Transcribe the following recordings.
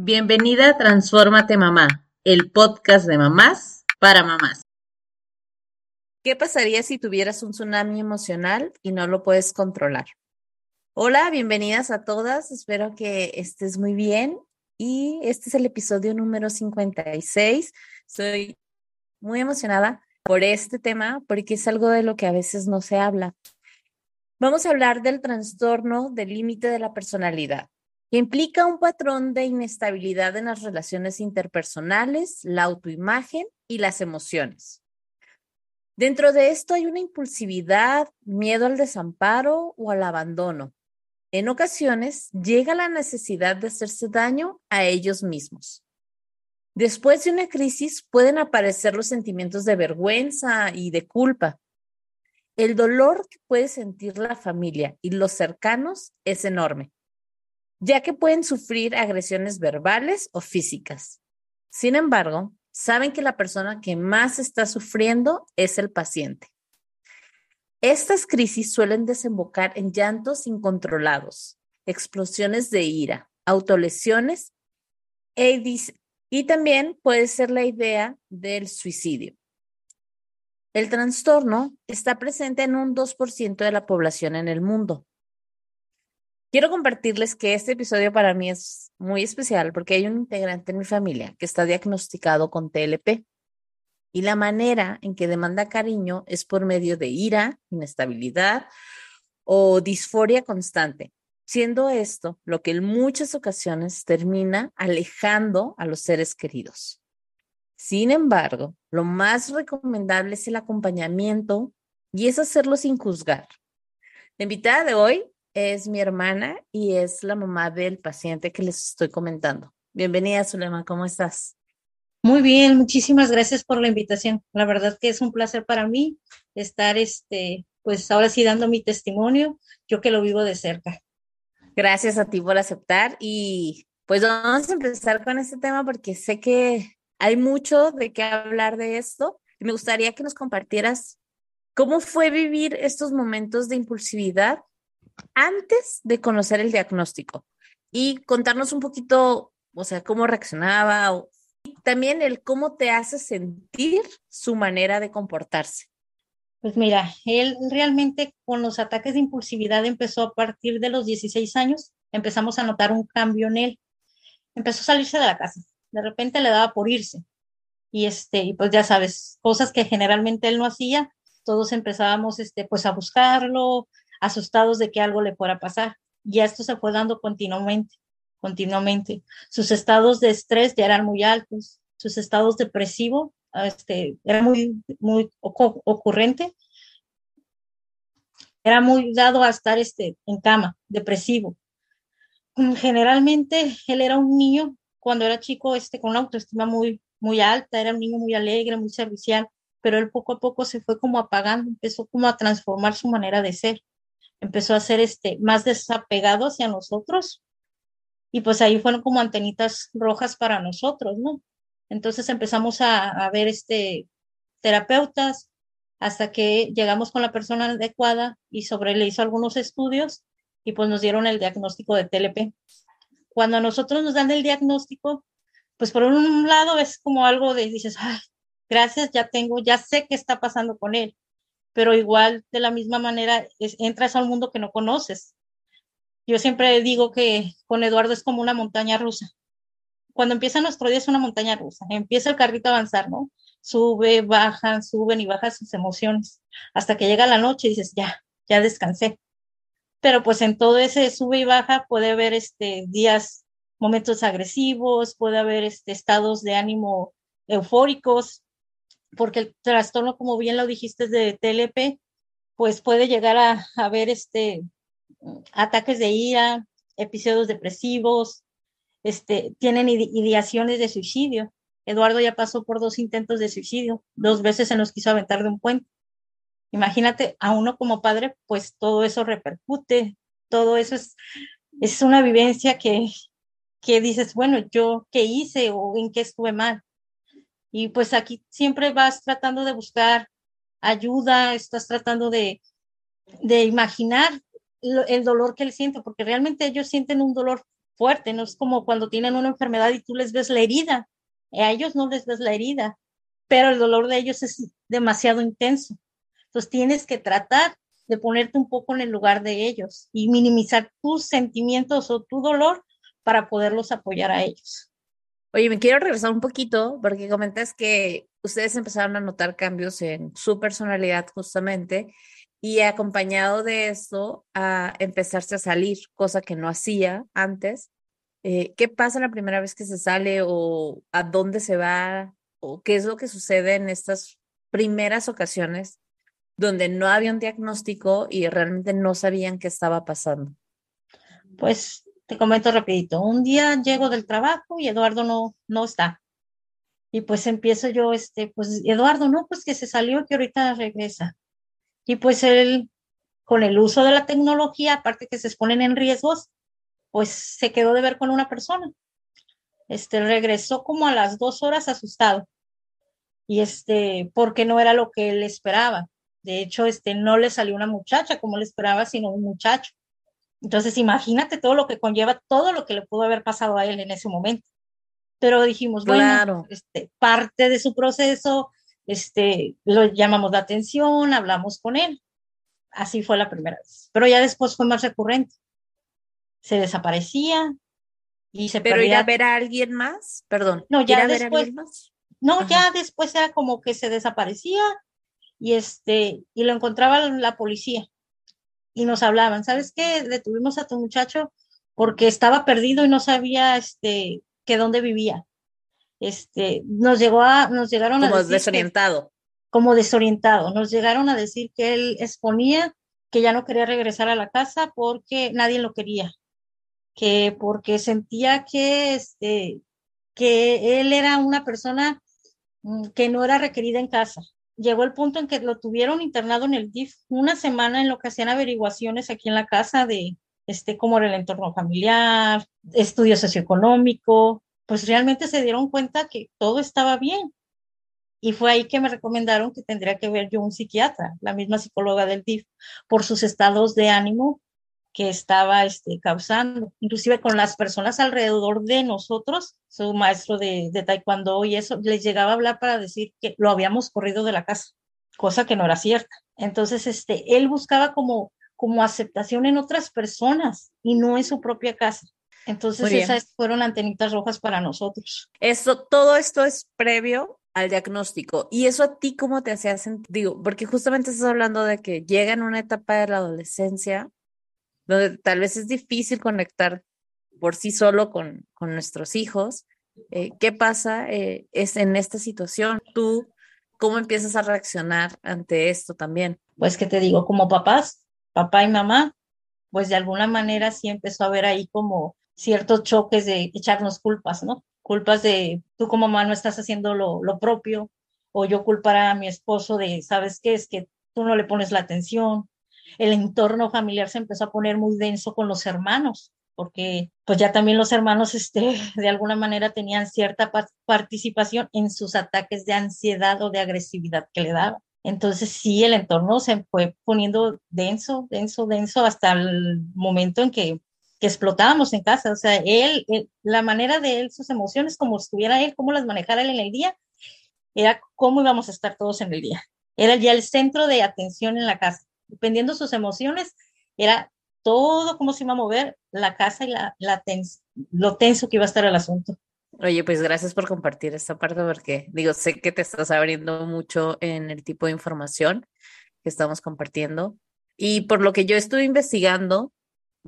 Bienvenida a Transfórmate Mamá, el podcast de mamás para mamás. ¿Qué pasaría si tuvieras un tsunami emocional y no lo puedes controlar? Hola, bienvenidas a todas. Espero que estés muy bien. Y este es el episodio número 56. Soy muy emocionada por este tema porque es algo de lo que a veces no se habla. Vamos a hablar del trastorno del límite de la personalidad que implica un patrón de inestabilidad en las relaciones interpersonales, la autoimagen y las emociones. Dentro de esto hay una impulsividad, miedo al desamparo o al abandono. En ocasiones llega la necesidad de hacerse daño a ellos mismos. Después de una crisis pueden aparecer los sentimientos de vergüenza y de culpa. El dolor que puede sentir la familia y los cercanos es enorme ya que pueden sufrir agresiones verbales o físicas. Sin embargo, saben que la persona que más está sufriendo es el paciente. Estas crisis suelen desembocar en llantos incontrolados, explosiones de ira, autolesiones e y también puede ser la idea del suicidio. El trastorno está presente en un 2% de la población en el mundo, Quiero compartirles que este episodio para mí es muy especial porque hay un integrante en mi familia que está diagnosticado con TLP y la manera en que demanda cariño es por medio de ira, inestabilidad o disforia constante, siendo esto lo que en muchas ocasiones termina alejando a los seres queridos. Sin embargo, lo más recomendable es el acompañamiento y es hacerlo sin juzgar. La invitada de hoy es mi hermana y es la mamá del paciente que les estoy comentando. Bienvenida, Zulema, ¿cómo estás? Muy bien, muchísimas gracias por la invitación. La verdad que es un placer para mí estar, este, pues ahora sí dando mi testimonio, yo que lo vivo de cerca. Gracias a ti por aceptar y pues vamos a empezar con este tema porque sé que hay mucho de qué hablar de esto me gustaría que nos compartieras cómo fue vivir estos momentos de impulsividad antes de conocer el diagnóstico y contarnos un poquito, o sea, cómo reaccionaba o también el cómo te hace sentir su manera de comportarse. Pues mira, él realmente con los ataques de impulsividad empezó a partir de los 16 años, empezamos a notar un cambio en él. Empezó a salirse de la casa, de repente le daba por irse. Y este, y pues ya sabes, cosas que generalmente él no hacía, todos empezábamos este pues a buscarlo, asustados de que algo le fuera a pasar. Y esto se fue dando continuamente, continuamente. Sus estados de estrés ya eran muy altos, sus estados depresivos este, era muy, muy ocurrente. Era muy dado a estar este, en cama, depresivo. Generalmente él era un niño, cuando era chico, este, con una autoestima muy, muy alta, era un niño muy alegre, muy servicial, pero él poco a poco se fue como apagando, empezó como a transformar su manera de ser empezó a ser este, más desapegado hacia nosotros. Y pues ahí fueron como antenitas rojas para nosotros, ¿no? Entonces empezamos a, ver este, terapeutas hasta que llegamos con la persona adecuada y sobre le hizo algunos estudios y pues nos dieron el diagnóstico de TLP. Cuando a nosotros nos dan el diagnóstico, pues por un lado es como algo de, dices, Ay, gracias, ya tengo, ya sé qué está pasando con él pero igual de la misma manera entras a un mundo que no conoces. Yo siempre digo que con Eduardo es como una montaña rusa. Cuando empieza nuestro día es una montaña rusa, empieza el carrito a avanzar, ¿no? Sube, bajan, suben y bajan sus emociones, hasta que llega la noche y dices, ya, ya descansé. Pero pues en todo ese sube y baja puede haber este, días, momentos agresivos, puede haber este, estados de ánimo eufóricos, porque el trastorno, como bien lo dijiste, de TLP, pues puede llegar a haber este, ataques de ira, episodios depresivos, este, tienen ideaciones de suicidio. Eduardo ya pasó por dos intentos de suicidio, dos veces se nos quiso aventar de un puente. Imagínate, a uno como padre, pues todo eso repercute, todo eso es, es una vivencia que, que dices, bueno, yo qué hice o en qué estuve mal. Y pues aquí siempre vas tratando de buscar ayuda, estás tratando de, de imaginar el dolor que él siente, porque realmente ellos sienten un dolor fuerte, no es como cuando tienen una enfermedad y tú les ves la herida, a ellos no les ves la herida, pero el dolor de ellos es demasiado intenso. Entonces tienes que tratar de ponerte un poco en el lugar de ellos y minimizar tus sentimientos o tu dolor para poderlos apoyar a ellos. Oye, me quiero regresar un poquito porque comentas que ustedes empezaron a notar cambios en su personalidad justamente y acompañado de eso a empezarse a salir, cosa que no hacía antes. Eh, ¿Qué pasa la primera vez que se sale o a dónde se va o qué es lo que sucede en estas primeras ocasiones donde no había un diagnóstico y realmente no sabían qué estaba pasando? Pues te comento rapidito. Un día llego del trabajo y Eduardo no, no está. Y pues empiezo yo, este, pues Eduardo, no, pues que se salió, que ahorita regresa. Y pues él, con el uso de la tecnología, aparte que se exponen en riesgos, pues se quedó de ver con una persona. Este, regresó como a las dos horas asustado. Y este, porque no era lo que él esperaba. De hecho, este, no le salió una muchacha como él esperaba, sino un muchacho. Entonces, imagínate todo lo que conlleva, todo lo que le pudo haber pasado a él en ese momento. Pero dijimos, bueno, este, parte de su proceso, este, lo llamamos la atención, hablamos con él. Así fue la primera vez. Pero ya después fue más recurrente. Se desaparecía y se ¿Pero ir a ver a alguien más? Perdón. No, ya después. No, ya después era como que se desaparecía y este, y lo encontraba la policía y nos hablaban, ¿sabes qué? Detuvimos a tu muchacho porque estaba perdido y no sabía este que dónde vivía. Este, nos llegó a nos llegaron a decir desorientado. como desorientado. Nos llegaron a decir que él exponía que ya no quería regresar a la casa porque nadie lo quería. Que porque sentía que este que él era una persona mm, que no era requerida en casa llegó el punto en que lo tuvieron internado en el DIF una semana en lo que hacían averiguaciones aquí en la casa de este, cómo era el entorno familiar, estudio socioeconómico, pues realmente se dieron cuenta que todo estaba bien. Y fue ahí que me recomendaron que tendría que ver yo un psiquiatra, la misma psicóloga del DIF, por sus estados de ánimo que estaba este, causando, inclusive con las personas alrededor de nosotros, su maestro de, de, taekwondo y eso, les llegaba a hablar para decir que lo habíamos corrido de la casa, cosa que no era cierta. Entonces, este, él buscaba como, como aceptación en otras personas y no en su propia casa. Entonces, esas fueron antenitas rojas para nosotros. Eso, todo esto es previo al diagnóstico. ¿Y eso a ti cómo te hacía sentir? Digo, porque justamente estás hablando de que llega en una etapa de la adolescencia donde tal vez es difícil conectar por sí solo con, con nuestros hijos. Eh, ¿Qué pasa eh, es en esta situación? ¿Tú cómo empiezas a reaccionar ante esto también? Pues que te digo, como papás, papá y mamá, pues de alguna manera sí empezó a haber ahí como ciertos choques de echarnos culpas, ¿no? Culpas de tú como mamá no estás haciendo lo, lo propio, o yo culpar a mi esposo de, ¿sabes qué? Es que tú no le pones la atención, el entorno familiar se empezó a poner muy denso con los hermanos, porque pues ya también los hermanos este, de alguna manera tenían cierta participación en sus ataques de ansiedad o de agresividad que le daban. Entonces sí, el entorno se fue poniendo denso, denso, denso hasta el momento en que, que explotábamos en casa. O sea, él, la manera de él, sus emociones, como estuviera él, cómo las manejara él en el día, era cómo íbamos a estar todos en el día. Era ya el centro de atención en la casa dependiendo sus emociones, era todo cómo se iba a mover la casa y la, la lo tenso que iba a estar el asunto. Oye, pues gracias por compartir esta parte porque digo, sé que te estás abriendo mucho en el tipo de información que estamos compartiendo y por lo que yo estuve investigando,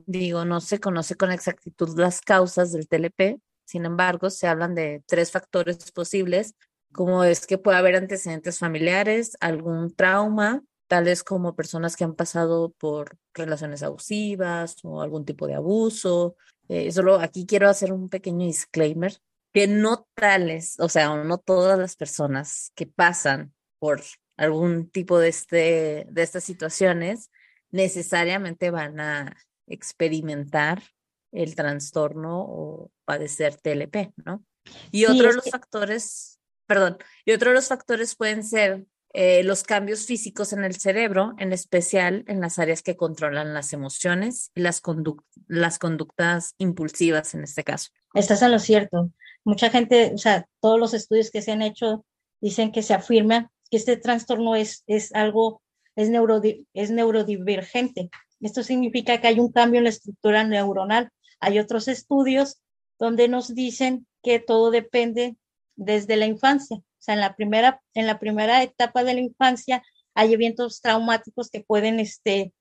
digo, no se conoce con exactitud las causas del TLP, sin embargo, se hablan de tres factores posibles, como es que puede haber antecedentes familiares, algún trauma tales como personas que han pasado por relaciones abusivas o algún tipo de abuso. Eh, solo aquí quiero hacer un pequeño disclaimer, que no tales, o sea, no todas las personas que pasan por algún tipo de, este, de estas situaciones necesariamente van a experimentar el trastorno o padecer TLP, ¿no? Y otros de los factores, perdón, y otros de los factores pueden ser eh, los cambios físicos en el cerebro, en especial en las áreas que controlan las emociones y las, conductas impulsivas en este caso. Estás en lo cierto. Mucha gente, o sea, todos los estudios que se han hecho dicen que se afirma que este trastorno es, algo, es neurodivergente. Esto significa que hay un cambio en la estructura neuronal. Hay otros estudios donde nos dicen que todo depende desde la infancia. O sea, en la primera, en la primera etapa de la infancia hay eventos traumáticos que pueden este,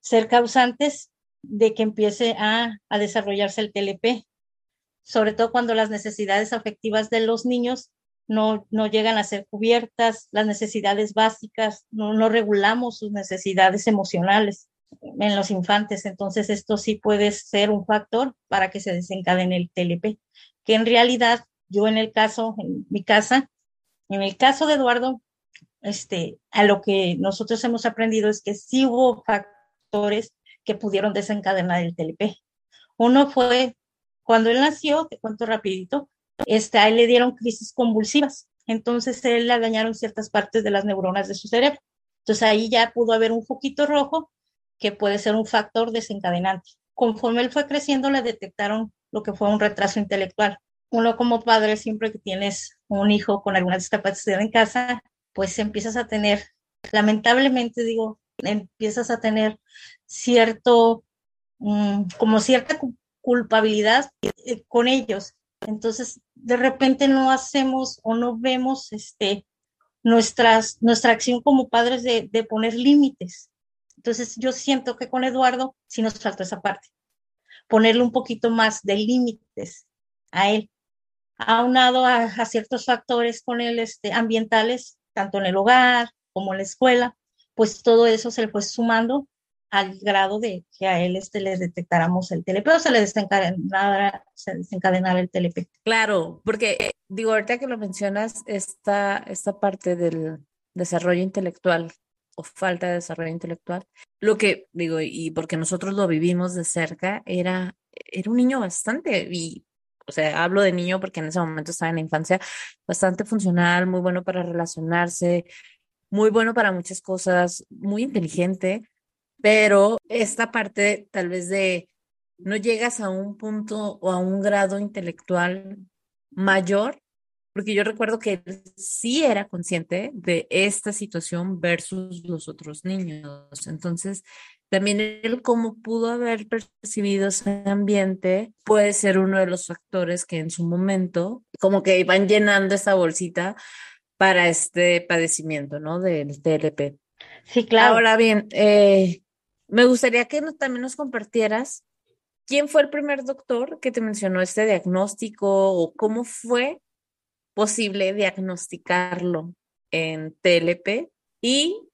ser causantes de que empiece a, a desarrollarse el TLP, sobre todo cuando las necesidades afectivas de los niños no, no llegan a ser cubiertas, las necesidades básicas, no, no regulamos sus necesidades emocionales en los infantes. Entonces, esto sí puede ser un factor para que se desencadene el TLP, que en realidad yo en el caso, en mi casa, en el caso de Eduardo, este, a lo que nosotros hemos aprendido es que sí hubo factores que pudieron desencadenar el TLP. Uno fue cuando él nació, te cuento rapidito, este, a le dieron crisis convulsivas, entonces él le dañaron ciertas partes de las neuronas de su cerebro. Entonces ahí ya pudo haber un foquito rojo que puede ser un factor desencadenante. Conforme él fue creciendo, le detectaron lo que fue un retraso intelectual uno como padre, siempre que tienes un hijo con alguna discapacidad en casa, pues empiezas a tener, lamentablemente digo, empiezas a tener cierto, mm, como cierta culpabilidad eh, con ellos. Entonces, de repente no hacemos o no vemos este, nuestras, nuestra acción como padres de, de poner límites. Entonces, yo siento que con Eduardo sí nos falta esa parte, ponerle un poquito más de límites a él aunado a, a ciertos factores con el este, ambientales, tanto en el hogar como en la escuela, pues todo eso se le fue sumando al grado de que a él este, le detectáramos el TLP o se le desencadenara, se desencadenara el TLP. Claro, porque digo, ahorita que lo mencionas, esta, esta parte del desarrollo intelectual o falta de desarrollo intelectual, lo que digo, y porque nosotros lo vivimos de cerca, era, era un niño bastante, y o sea, hablo de niño porque en ese momento estaba en la infancia, bastante funcional, muy bueno para relacionarse, muy bueno para muchas cosas, muy inteligente, pero esta parte tal vez de no llegas a un punto o a un grado intelectual mayor, porque yo recuerdo que él sí era consciente de esta situación versus los otros niños. Entonces, también el cómo pudo haber percibido ese ambiente puede ser uno de los factores que en su momento como que iban llenando esa bolsita para este padecimiento, ¿no? Del TLP. Sí, claro. Ahora bien, eh, me gustaría que también nos compartieras quién fue el primer doctor que te mencionó este diagnóstico o cómo fue posible diagnosticarlo en TLP y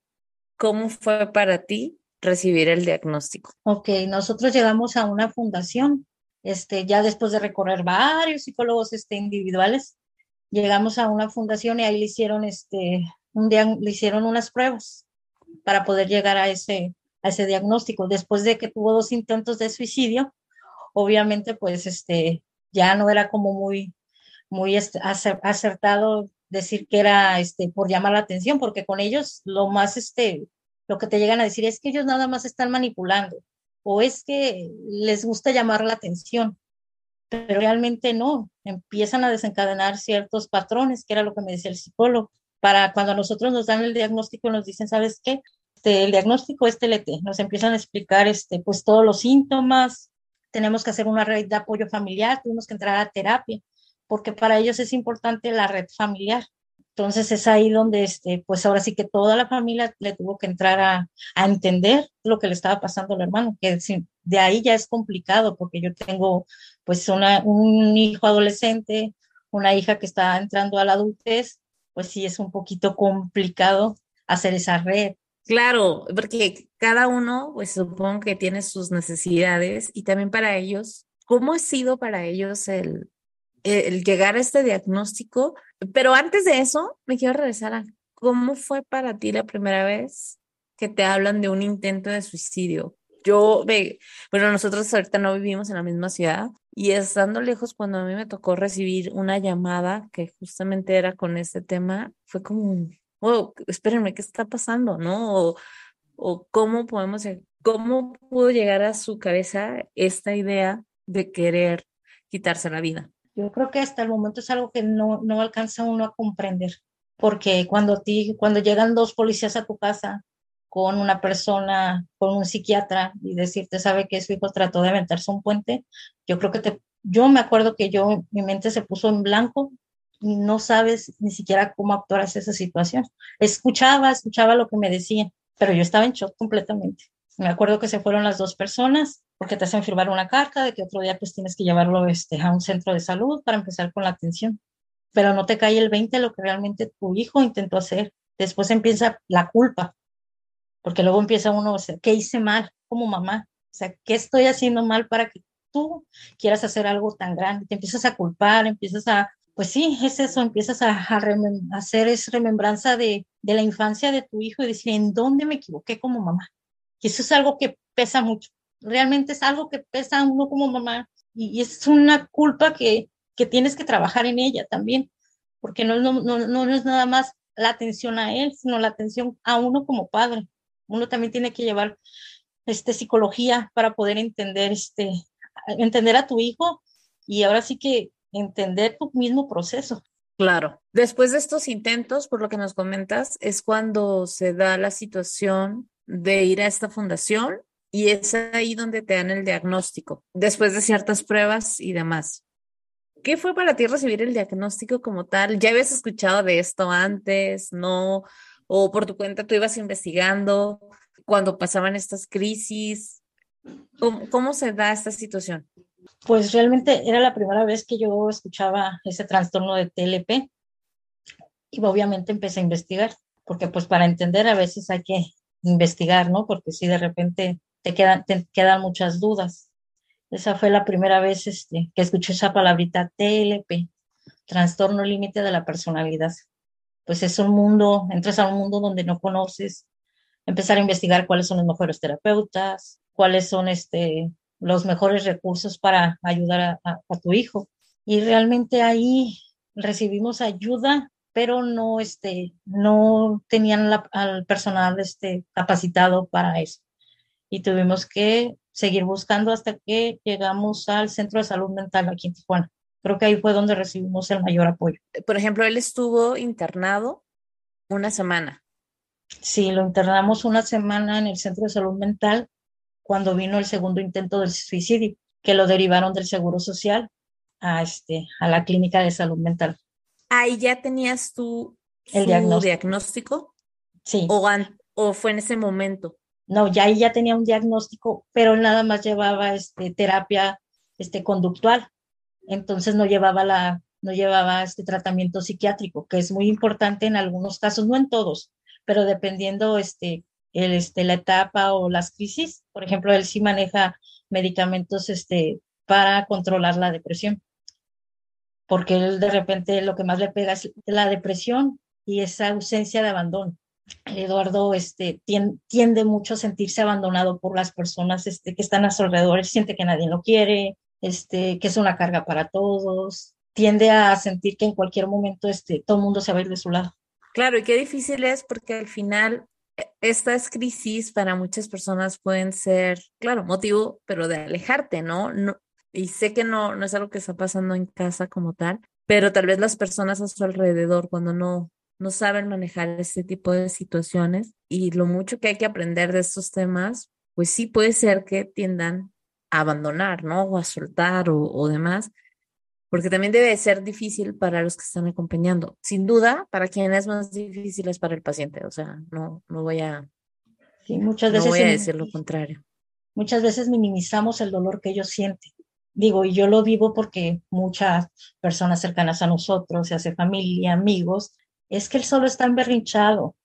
cómo fue para ti recibir el diagnóstico? Ok, nosotros llegamos a una fundación, este, ya después de recorrer varios psicólogos este, individuales, llegamos a una fundación y ahí le hicieron, este, un le hicieron unas pruebas para poder llegar a ese, a ese diagnóstico. Después de que tuvo dos intentos de suicidio, obviamente, pues, este, ya no era como muy, muy acertado decir que era este, por llamar la atención, porque con ellos lo más este, lo que te llegan a decir es que ellos nada más están manipulando o es que les gusta llamar la atención, pero realmente no, empiezan a desencadenar ciertos patrones, que era lo que me decía el psicólogo. Para cuando nosotros nos dan el diagnóstico, nos dicen, ¿sabes qué? Este, el diagnóstico es TLT, nos empiezan a explicar este, pues todos los síntomas, tenemos que hacer una red de apoyo familiar, tenemos que entrar a terapia, porque para ellos es importante la red familiar. Entonces es ahí donde, este, pues ahora sí que toda la familia le tuvo que entrar a, a entender lo que le estaba pasando al hermano, que de ahí ya es complicado porque yo tengo pues una, un hijo adolescente, una hija que está entrando a la adultez, pues sí es un poquito complicado hacer esa red. Claro, porque cada uno, pues supongo que tiene sus necesidades y también para ellos, ¿cómo ha sido para ellos el, el llegar a este diagnóstico? Pero antes de eso, me quiero regresar a cómo fue para ti la primera vez que te hablan de un intento de suicidio. Yo, bueno, nosotros ahorita no vivimos en la misma ciudad y estando lejos, cuando a mí me tocó recibir una llamada que justamente era con este tema, fue como oh, espérenme, ¿qué está pasando? ¿No? O, o cómo podemos, cómo pudo llegar a su cabeza esta idea de querer quitarse la vida. Yo creo que hasta el momento es algo que no, no alcanza uno a comprender, porque cuando, ti, cuando llegan dos policías a tu casa con una persona, con un psiquiatra y decirte, sabe que su hijo trató de aventarse un puente, yo creo que te, yo me acuerdo que yo, mi mente se puso en blanco y no sabes ni siquiera cómo actuar hacia esa situación. Escuchaba, escuchaba lo que me decían, pero yo estaba en shock completamente. Me acuerdo que se fueron las dos personas porque te hacen firmar una carta de que otro día pues tienes que llevarlo este, a un centro de salud para empezar con la atención. Pero no te cae el 20 lo que realmente tu hijo intentó hacer. Después empieza la culpa, porque luego empieza uno a decir, ¿qué hice mal como mamá? O sea, ¿qué estoy haciendo mal para que tú quieras hacer algo tan grande? Te empiezas a culpar, empiezas a pues sí, es eso, empiezas a, hacer esa remembranza de, la infancia de tu hijo y decir, ¿en dónde me equivoqué como mamá? Y eso es algo que pesa mucho, realmente es algo que pesa uno como mamá y, es una culpa que, tienes que trabajar en ella también, porque no, no, no, no es nada más la atención a él, sino la atención a uno como padre. Uno también tiene que llevar este, psicología para poder entender, este, entender a tu hijo y ahora sí que entender tu mismo proceso. Claro. Después de estos intentos, por lo que nos comentas, es cuando se da la situación de ir a esta fundación y es ahí donde te dan el diagnóstico, después de ciertas pruebas y demás. ¿Qué fue para ti recibir el diagnóstico como tal? ¿Ya habías escuchado de esto antes? ¿No? ¿O por tu cuenta tú ibas investigando cuando pasaban estas crisis? ¿Cómo, cómo se da esta situación? pues realmente era la primera vez que yo escuchaba ese trastorno de TLP y obviamente empecé a investigar, porque pues para entender a veces hay que investigar, ¿no? Porque si de repente te quedan, te quedan muchas dudas. Esa fue la primera vez este, que escuché esa palabrita TLP, trastorno límite de la personalidad. Pues es un mundo, entras a un mundo donde no conoces, empezar a investigar cuáles son los mejores terapeutas, cuáles son este, los mejores recursos para ayudar a, tu hijo. Y realmente ahí recibimos ayuda, pero no, este, no tenían al personal este, capacitado para eso. Y tuvimos que seguir buscando hasta que llegamos al Centro de Salud Mental aquí en Tijuana. Creo que ahí fue donde recibimos el mayor apoyo. Por ejemplo, él estuvo internado una semana. Sí, lo internamos una semana en el Centro de Salud Mental cuando vino el segundo intento del suicidio, que lo derivaron del Seguro Social a, este, a la clínica de salud mental. Ahí ya tenías tú el diagnóstico. Sí. O, o fue en ese momento. No, ya ahí ya tenía un diagnóstico, pero nada más llevaba este, terapia este, conductual. Entonces no llevaba la, no llevaba este tratamiento psiquiátrico, que es muy importante en algunos casos, no en todos, pero dependiendo este, el, este, la etapa o las crisis. Por ejemplo, él sí maneja medicamentos este, para controlar la depresión, porque él de repente lo que más le pega es la depresión y esa ausencia de abandono. Eduardo este, tiende, mucho a sentirse abandonado por las personas este, que están a su alrededor, siente que nadie lo quiere, este, que es una carga para todos, tiende a sentir que en cualquier momento este, todo el mundo se va a ir de su lado. Claro, y qué difícil es porque al final estas crisis para muchas personas pueden ser, claro, motivo, pero de alejarte, ¿no? no y sé que no, no es algo que está pasando en casa como tal, pero tal vez las personas a su alrededor cuando no, no saben manejar este tipo de situaciones y lo mucho que hay que aprender de estos temas, pues sí puede ser que tiendan a abandonar, ¿no? O a soltar o, o demás porque también debe ser difícil para los que están acompañando. Sin duda, para quien es más difícil es para el paciente, o sea, no, no voy a, sí, muchas veces no voy a decir lo contrario. Muchas veces minimizamos el dolor que ellos sienten. Digo, y yo lo vivo porque muchas personas cercanas a nosotros, se hace familia, amigos, es que él solo está emberrinchado,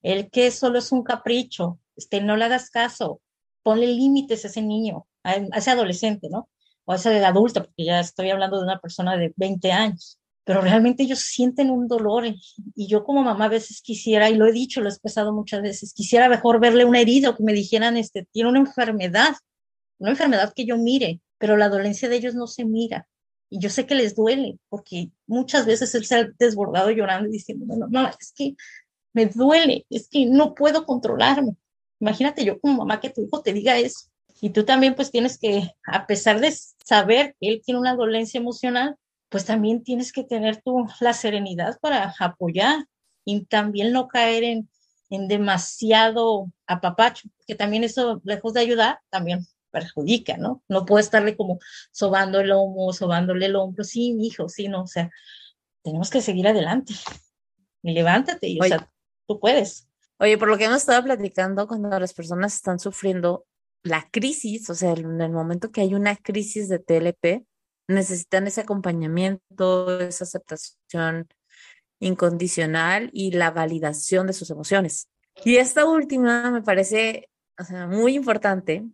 el que solo es un capricho, este, no le hagas caso, ponle límites a ese niño, a ese adolescente, ¿no? o esa de adulta, porque ya estoy hablando de una persona de 20 años, pero realmente ellos sienten un dolor y yo como mamá a veces quisiera, y lo he dicho, lo he expresado muchas veces, quisiera mejor verle una herida o que me dijeran, este, tiene una enfermedad, una enfermedad que yo mire, pero la dolencia de ellos no se mira. Y yo sé que les duele, porque muchas veces él se ha desbordado llorando y diciendo, no, no, es que me duele, es que no puedo controlarme. Imagínate yo como mamá que tu hijo te diga eso. Y tú también pues tienes que, a pesar de saber que él tiene una dolencia emocional, pues también tienes que tener tú la serenidad para apoyar y también no caer en, en demasiado apapacho, que también eso, lejos de ayudar, también perjudica, ¿no? No puede estarle como sobando el lomo, sobándole el hombro, sí, mi hijo, sí, no, o sea, tenemos que seguir adelante. Y levántate, y, o sea, tú puedes. Oye, por lo que hemos estado platicando, cuando las personas están sufriendo la crisis, o sea, en el momento que hay una crisis de TLP, necesitan ese acompañamiento, esa aceptación incondicional y la validación de sus emociones. Y esta última me parece o sea, muy importante,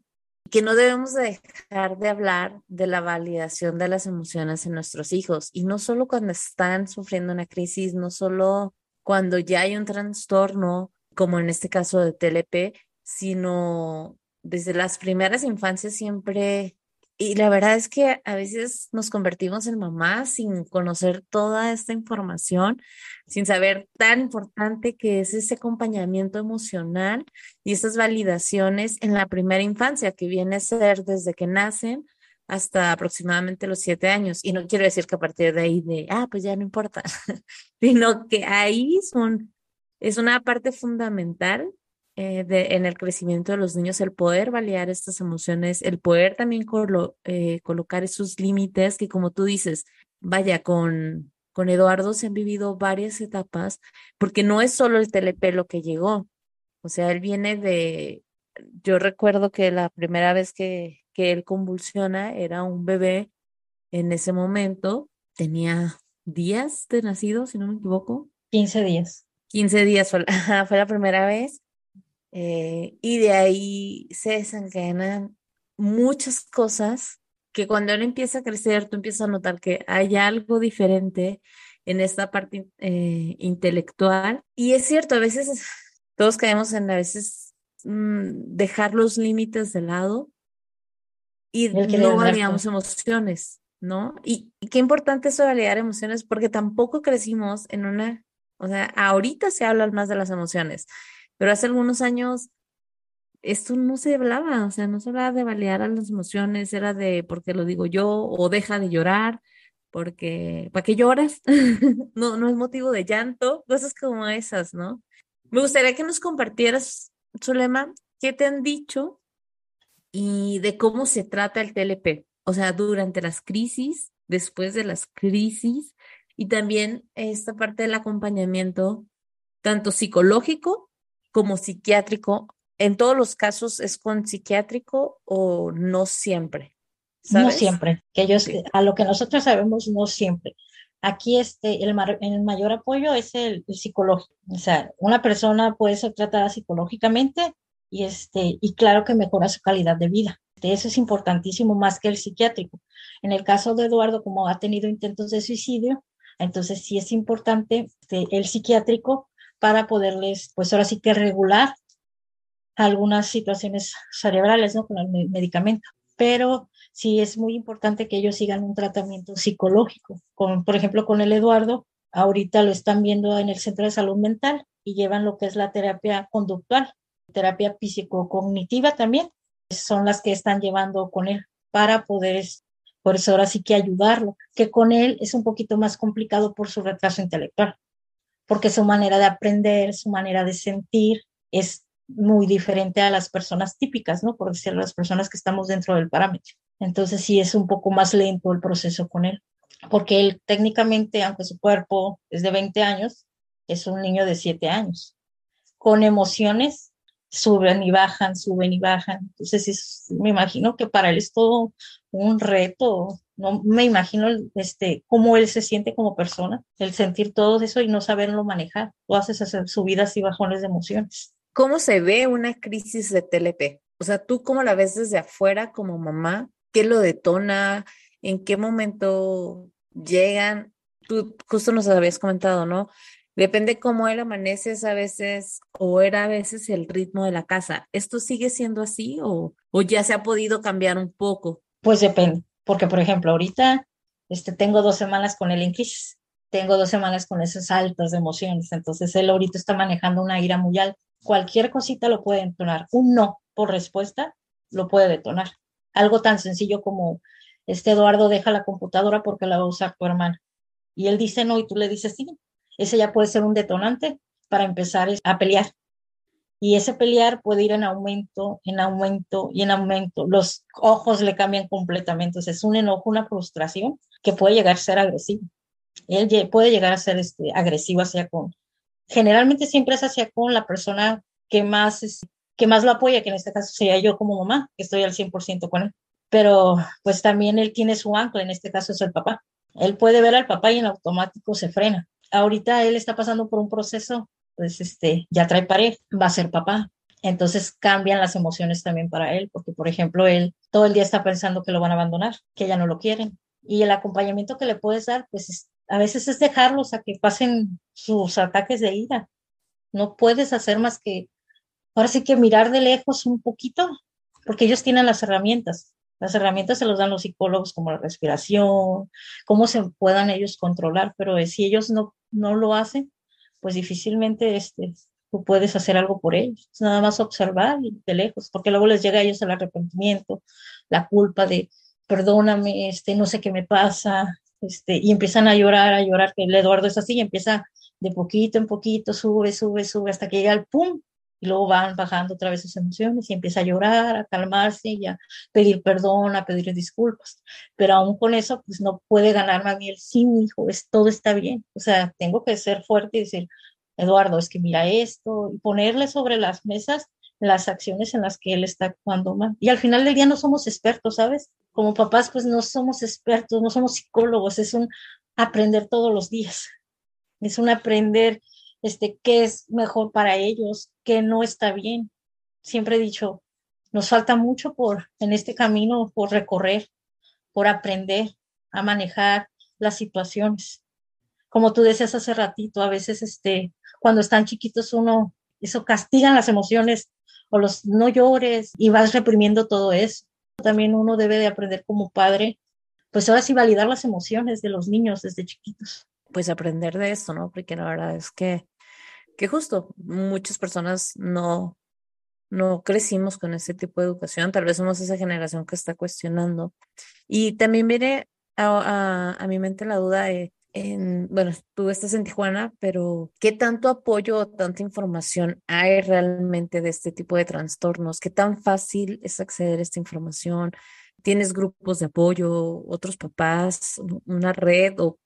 que no debemos dejar de hablar de la validación de las emociones en nuestros hijos, y no solo cuando están sufriendo una crisis, no solo cuando ya hay un trastorno, como en este caso de TLP, sino desde las primeras infancias siempre y la verdad es que a veces nos convertimos en mamás sin conocer toda esta información, sin saber tan importante que es ese acompañamiento emocional y esas validaciones en la primera infancia, que viene a ser desde que nacen hasta aproximadamente los siete años. Y no quiero decir que a partir de ahí de, ah, pues ya no importa, sino que ahí son, es una parte fundamental eh, de, en el crecimiento de los niños, el poder validar estas emociones, el poder también eh, colocar esos límites que como tú dices, vaya, con, con Eduardo se han vivido varias etapas, porque no es solo el TLP lo que llegó, o sea, él viene de, yo recuerdo que la primera vez que, que él convulsiona era un bebé en ese momento, tenía días de nacido, si no me equivoco. 15 días. 15 días fue, fue la primera vez eh, y de ahí se desencadenan muchas cosas que cuando él empieza a crecer, tú empiezas a notar que hay algo diferente en esta parte eh, intelectual. Y es cierto, a veces todos caemos en a veces mm, dejar los límites de lado y no validamos emociones, ¿no? Y, y, qué importante eso de validar emociones porque tampoco crecimos en una, o sea, ahorita se habla más de las emociones, pero hace algunos años esto no se hablaba, o sea, no se hablaba de balear a las emociones, era de porque lo digo yo, o deja de llorar, porque ¿para qué lloras? no, no es motivo de llanto, cosas como esas, ¿no? Me gustaría que nos compartieras, Zulema, qué te han dicho y de cómo se trata el TLP, o sea, durante las crisis, después de las crisis, y también esta parte del acompañamiento, tanto psicológico como psiquiátrico, ¿en todos los casos es con psiquiátrico o no siempre? No siempre, que ellos, a lo que nosotros sabemos, no siempre. Aquí este, el, el mayor apoyo es el, psicológico. O sea, una persona puede ser tratada psicológicamente y, este, y claro que mejora su calidad de vida. Eso es importantísimo más que el psiquiátrico. En el caso de Eduardo, como ha tenido intentos de suicidio, entonces sí es importante este, el psiquiátrico para poderles, pues ahora sí que regular algunas situaciones cerebrales, ¿no? Con el medicamento. Pero sí es muy importante que ellos sigan un tratamiento psicológico. Con, por ejemplo, con el Eduardo, ahorita lo están viendo en el Centro de Salud Mental y llevan lo que es la terapia conductual, terapia físico-cognitiva también. Son las que están llevando con él para poder, por eso ahora sí que ayudarlo, que con él es un poquito más complicado por su retraso intelectual porque su manera de aprender, su manera de sentir es muy diferente a las personas típicas, ¿no? Por decirlo, las personas que estamos dentro del parámetro. Entonces sí es un poco más lento el proceso con él, porque él técnicamente, aunque su cuerpo es de 20 años, es un niño de 7 años, con emociones suben y bajan, suben y bajan. Entonces me imagino que para él es todo un reto no me imagino este, cómo él se siente como persona, el sentir todo eso y no saberlo manejar, haces hacer subidas y bajones de emociones. ¿Cómo se ve una crisis de TLP? O sea, tú cómo la ves desde afuera como mamá, ¿qué lo detona? ¿En qué momento llegan? Tú justo nos habías comentado, ¿no? Depende cómo él amaneces a veces o era a veces el ritmo de la casa. ¿Esto sigue siendo así o, o ya se ha podido cambiar un poco? Pues depende porque por ejemplo ahorita este, tengo dos semanas con en crisis. tengo dos semanas con esas altas emociones, entonces él ahorita está manejando una ira muy alta. Cualquier cosita lo puede detonar. Un no por respuesta lo puede detonar. Algo tan sencillo como, este Eduardo deja la computadora porque la va a usar tu hermana. Y él dice no y tú le dices sí. Ese ya puede ser un detonante para empezar a pelear. Y ese pelear puede ir en aumento, en aumento y en aumento. Los ojos le cambian completamente. es un enojo, una frustración que puede llegar a ser agresivo. Él puede llegar a ser este, agresivo hacia con, generalmente siempre es hacia con la persona que más, que más lo apoya, que en este caso sería yo como mamá, que estoy al 100% con él. Pero pues también él tiene su ancla, en este caso es el papá. Él puede ver al papá y en automático se frena. Ahorita él está pasando por un proceso, pues este, ya trae pareja, va a ser papá. Entonces cambian las emociones también para él, porque por ejemplo, él todo el día está pensando que lo van a abandonar, que ya no lo quieren. Y el acompañamiento que le puedes dar, pues a veces es dejarlos a que pasen sus ataques de ira. No puedes hacer más que, ahora sí que mirar de lejos un poquito, porque ellos tienen las herramientas. Las herramientas se los dan los psicólogos como la respiración, cómo se puedan ellos controlar, pero si ellos no, no lo hacen, pues difícilmente este, tú puedes hacer algo por ellos. Es nada más observar de lejos, porque luego les llega a ellos el arrepentimiento, la culpa de, perdóname, este, no sé qué me pasa, este, y empiezan a llorar, a llorar, que el Eduardo es así, y empieza de poquito en poquito, sube, sube, sube, hasta que llega al pum, y luego van bajando otra vez sus emociones y empieza a llorar, a calmarse y a pedir perdón, a pedir disculpas. Pero aún con eso, pues no puede ganarme a mí el sí, mi hijo, es, todo está bien. O sea, tengo que ser fuerte y decir, Eduardo, es que mira esto, y ponerle sobre las mesas las acciones en las que él está actuando mal. Y al final del día no somos expertos, ¿sabes? Como papás, pues no somos expertos, no somos psicólogos, es un aprender todos los días. Es un aprender este, qué es mejor para ellos, qué no está bien. Siempre he dicho, nos falta mucho por en este camino por recorrer, por aprender a manejar las situaciones. Como tú decías hace ratito, a veces este, cuando están chiquitos uno, eso castigan las emociones o los no llores y vas reprimiendo todo eso. También uno debe de aprender como padre, pues ahora sí validar las emociones de los niños desde chiquitos. Pues aprender de esto, ¿no? Porque la verdad es que, que justo muchas personas no, no crecimos con ese tipo de educación, tal vez somos esa generación que está cuestionando. Y también viene a, a, mi mente la duda de bueno, tú estás en Tijuana, pero ¿qué tanto apoyo o tanta información hay realmente de este tipo de trastornos? ¿Qué tan fácil es acceder a esta información? ¿Tienes grupos de apoyo, otros papás, una red o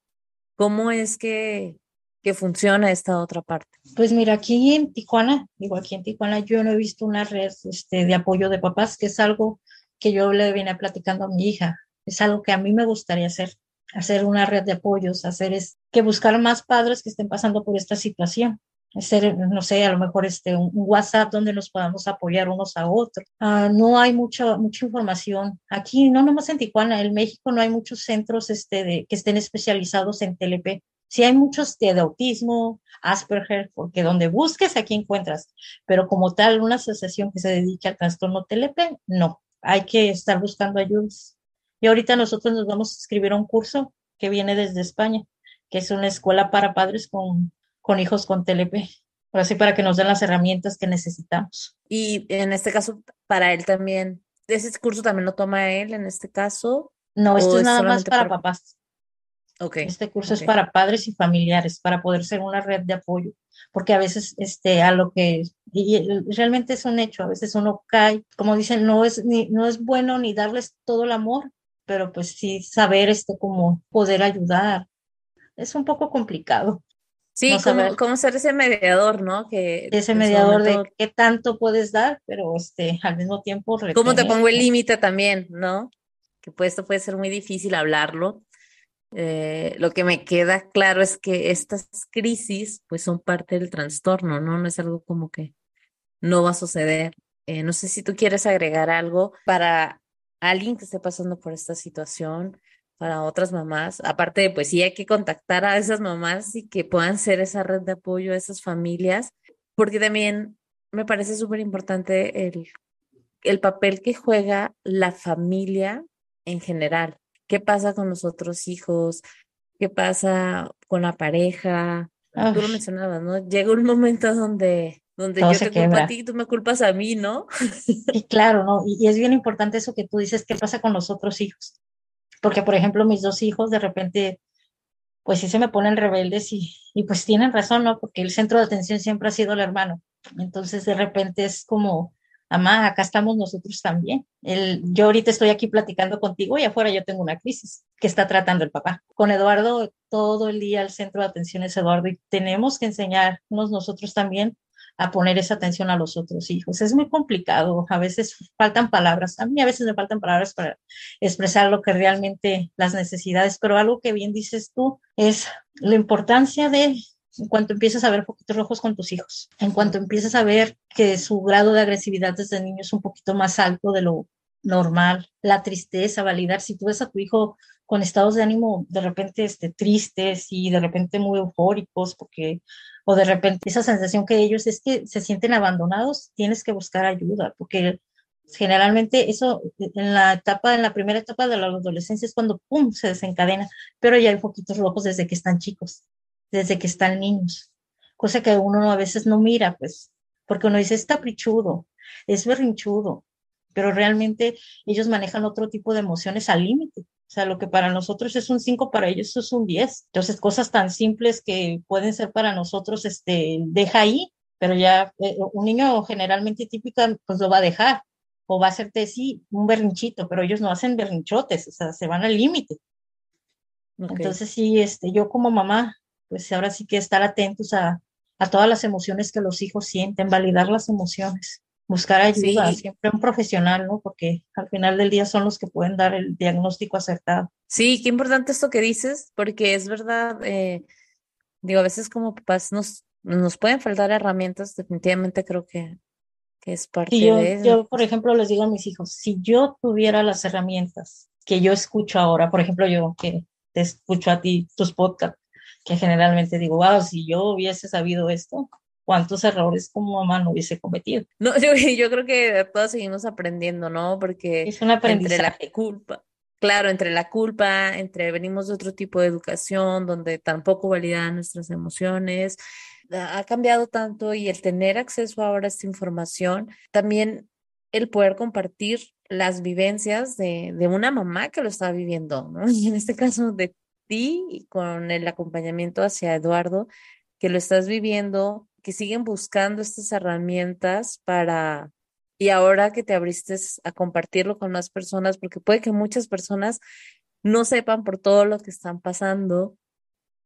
cómo es que, que funciona esta otra parte? Pues mira, aquí en Tijuana, digo aquí en Tijuana, yo no he visto una red este, de apoyo de papás, que es algo que yo le vine platicando a mi hija. Es algo que a mí me gustaría hacer hacer una red de apoyos, hacer es que buscar más padres que estén pasando por esta situación. Hacer, no sé, a lo mejor este, un, WhatsApp donde nos podamos apoyar unos a otros. Ah, no hay mucha, mucha información. Aquí, no nomás en Tijuana, en México no hay muchos centros este, de, que estén especializados en TLP. Sí hay muchos de, de, autismo, Asperger, porque donde busques aquí encuentras, pero como tal, una asociación que se dedique al trastorno TLP, no. Hay que estar buscando ayudas. Y ahorita nosotros nos vamos a escribir un curso que viene desde España, que es una escuela para padres con, con hijos con TLP, así para que nos den las herramientas que necesitamos. Y en este caso, para él también, ¿ese curso también lo toma él en este caso? No, esto es nada más para, papás. Okay, este curso es para padres y familiares, para poder ser una red de apoyo, porque a veces este, a lo que y realmente es un hecho, a veces uno cae, como dicen, no es, ni, no es bueno ni darles todo el amor, pero pues sí saber este cómo poder ayudar. Es un poco complicado. Sí, cómo, ser ese mediador, ¿no? Que ese mediador de qué tanto puedes dar, pero este al mismo tiempo cómo te pongo el límite también, ¿no? Que pues esto puede ser muy difícil hablarlo. Eh, lo que me queda claro es que estas crisis pues son parte del trastorno, ¿no? No es algo como que no va a suceder. Eh, no sé si tú quieres agregar algo para alguien que esté pasando por esta situación, para otras mamás. Aparte de, pues sí, hay que contactar a esas mamás y que puedan ser esa red de apoyo a esas familias, porque también me parece súper importante el, el papel que juega la familia en general. ¿Qué pasa con los otros hijos? qué pasa con la pareja. Tú lo mencionabas, ¿no? Llega un momento donde, donde yo te culpo a ti y tú me culpas a mí, ¿no? Y claro, ¿no? Y, es bien importante eso que tú dices, ¿qué pasa con los otros hijos? Porque, por ejemplo, mis dos hijos de repente, pues sí se me ponen rebeldes y, y pues tienen razón, ¿no? Porque el centro de atención siempre ha sido el hermano. Entonces, de repente es como, mamá, acá estamos nosotros también. El, yo ahorita estoy aquí platicando contigo y afuera yo tengo una crisis que está tratando el papá. Con Eduardo, todo el día el centro de atención es Eduardo y tenemos que enseñarnos nosotros también a poner esa atención a los otros hijos. Es muy complicado, a veces faltan palabras, a mí a veces me faltan palabras para expresar lo que realmente las necesidades, pero algo que bien dices tú es la importancia de en cuanto empiezas a ver poquitos rojos con tus hijos, en cuanto empiezas a ver que su grado de agresividad desde niño es un poquito más alto de lo normal, la tristeza, validar, si tú ves a tu hijo con estados de ánimo de repente este, tristes y de repente muy eufóricos, porque, o de repente esa sensación que ellos es que se sienten abandonados, tienes que buscar ayuda, porque generalmente eso en la etapa, en la primera etapa de la adolescencia es cuando pum, se desencadena, pero ya hay poquitos rojos desde que están chicos desde que están niños, cosa que uno a veces no mira, pues, porque uno dice, es caprichudo, es berrinchudo, pero realmente ellos manejan otro tipo de emociones al límite. O sea, lo que para nosotros es un 5, para ellos es un 10. Entonces, cosas tan simples que pueden ser para nosotros, este, deja ahí, pero ya eh, un niño generalmente típico, pues lo va a dejar o va a hacerte sí un berrinchito, pero ellos no hacen berrinchotes, o sea, se van al límite. Entonces, sí, este, yo como mamá, pues ahora sí que estar atentos a, todas las emociones que los hijos sienten, validar las emociones, buscar ayuda, siempre un profesional, ¿no? Porque al final del día son los que pueden dar el diagnóstico acertado. Sí, qué importante esto que dices, porque es verdad, eh, digo, a veces como papás nos, nos pueden faltar herramientas, definitivamente creo que, que es parte yo, de Yo, por ejemplo, les digo a mis hijos, si yo tuviera las herramientas que yo escucho ahora, por ejemplo, yo que te escucho a ti, tus podcasts, que generalmente digo, wow, si yo hubiese sabido esto, cuántos errores como mamá no hubiese cometido. No, yo, yo creo que todos seguimos aprendiendo, ¿no? Porque es una entre la culpa, claro, entre la culpa, entre venimos de otro tipo de educación donde tampoco validan nuestras emociones, ha cambiado tanto y el tener acceso ahora a esta información, también el poder compartir las vivencias de, de una mamá que lo está viviendo, ¿no? Y en este caso de y con el acompañamiento hacia Eduardo, que lo estás viviendo, que siguen buscando estas herramientas para, y ahora que te abriste a compartirlo con más personas, porque puede que muchas personas no sepan por todo lo que están pasando,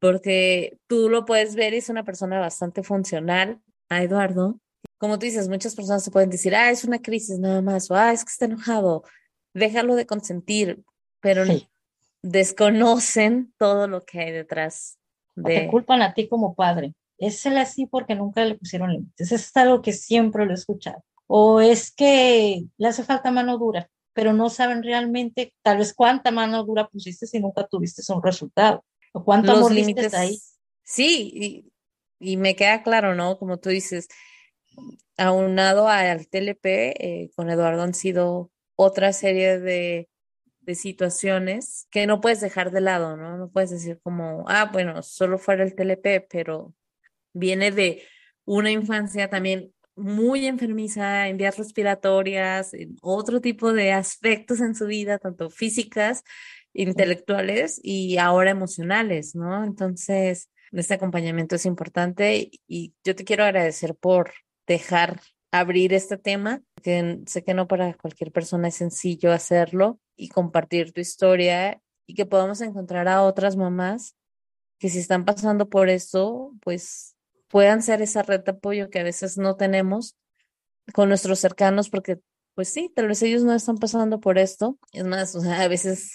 porque tú lo puedes ver es una persona bastante funcional a Eduardo. Como tú dices, muchas personas se pueden decir, ah, es una crisis nada más, o ah, es que está enojado, déjalo de consentir, pero desconocen todo lo que hay detrás de... te culpan a ti como padre. Es el así porque nunca le pusieron límites. Es algo que siempre lo he escuchado. O es que le hace falta mano dura, pero no saben realmente tal vez cuánta mano dura pusiste si nunca tuviste un resultado. O cuántos Los límites ahí. Sí, y, y, me queda claro, ¿no? Como tú dices, aunado al TLP, eh, con Eduardo han sido otra serie de de situaciones que no puedes dejar de lado, ¿no? No puedes decir como, ah, bueno, solo fuera el TLP, pero viene de una infancia también muy enfermiza en vías respiratorias, en otro tipo de aspectos en su vida, tanto físicas, intelectuales y ahora emocionales, ¿no? Entonces, este acompañamiento es importante y yo te quiero agradecer por dejar abrir este tema, que sé que no para cualquier persona es sencillo hacerlo y compartir tu historia y que podamos encontrar a otras mamás que si están pasando por esto, pues puedan ser esa red de apoyo que a veces no tenemos con nuestros cercanos porque pues sí, tal vez ellos no están pasando por esto. Es más, o sea, a veces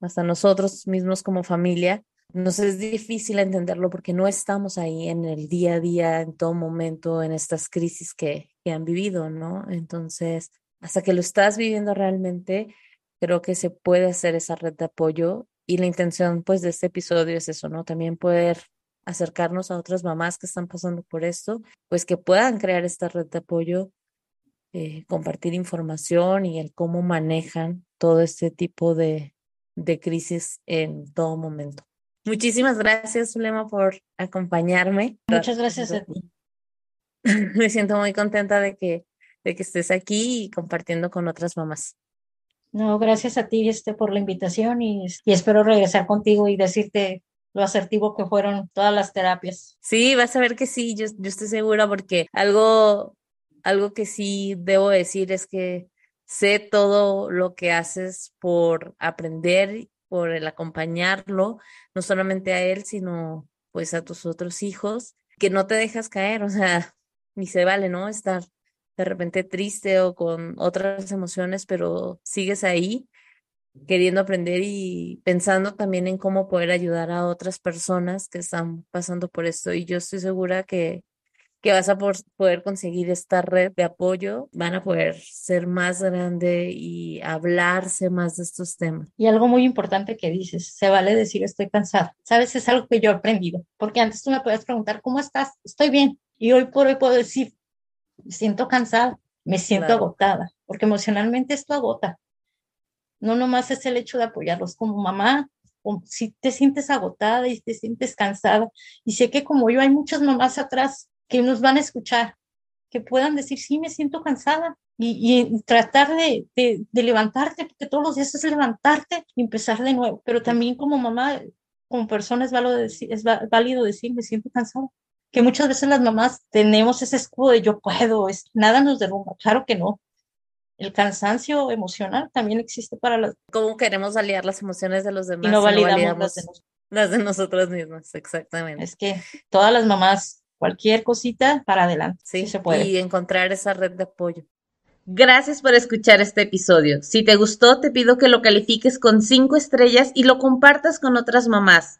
hasta nosotros mismos como familia nos es difícil entenderlo porque no estamos ahí en el día a día, en todo momento, en estas crisis que, que han vivido, ¿no? Entonces, hasta que lo estás viviendo realmente, creo que se puede hacer esa red de apoyo y la intención, pues, de este episodio es eso, ¿no? También poder acercarnos a otras mamás que están pasando por esto, pues que puedan crear esta red de apoyo, eh, compartir información y el cómo manejan todo este tipo de, de crisis en todo momento. Muchísimas gracias, Zulema, por acompañarme. Muchas gracias a ti. Me siento muy contenta de que, de que estés aquí y compartiendo con otras mamás. No, gracias a ti este, por la invitación y, y espero regresar contigo y decirte lo asertivo que fueron todas las terapias. Sí, vas a ver que sí, yo, yo estoy segura porque algo, algo que sí debo decir es que sé todo lo que haces por aprender, por el acompañarlo, no solamente a él, sino pues a tus otros hijos, que no te dejas caer, o sea, ni se vale, ¿no? Estar de repente triste o con otras emociones, pero sigues ahí queriendo aprender y pensando también en cómo poder ayudar a otras personas que están pasando por esto. Y yo estoy segura que, que vas a poder conseguir esta red de apoyo, van a poder ser más grande y hablarse más de estos temas. Y algo muy importante que dices, se vale decir estoy cansada. Sabes, es algo que yo he aprendido, porque antes tú me podías preguntar, ¿cómo estás? Estoy bien. Y hoy por hoy puedo decir, me siento cansada, me siento agotada, porque emocionalmente esto agota. No nomás es el hecho de apoyarlos como mamá, o si te sientes agotada y te sientes cansada. Y sé que como yo hay muchas mamás atrás que nos van a escuchar, que puedan decir, sí, me siento cansada. Y, tratar de, de, levantarte, porque todos los días es levantarte y empezar de nuevo. Pero también como mamá, como persona es válido decir, es válido decir me siento cansada. Que muchas veces las mamás tenemos ese escudo de yo puedo, es, nada nos derrumba. Claro que no el cansancio emocional también existe para las... ¿Cómo queremos aliar las emociones de los demás? Y no validamos, las, de las de nosotros mismos, exactamente. Es que todas las mamás, cualquier cosita, para adelante. Sí, se puede. Y encontrar esa red de apoyo. Gracias por escuchar este episodio. Si te gustó, te pido que lo califiques con cinco estrellas y lo compartas con otras mamás.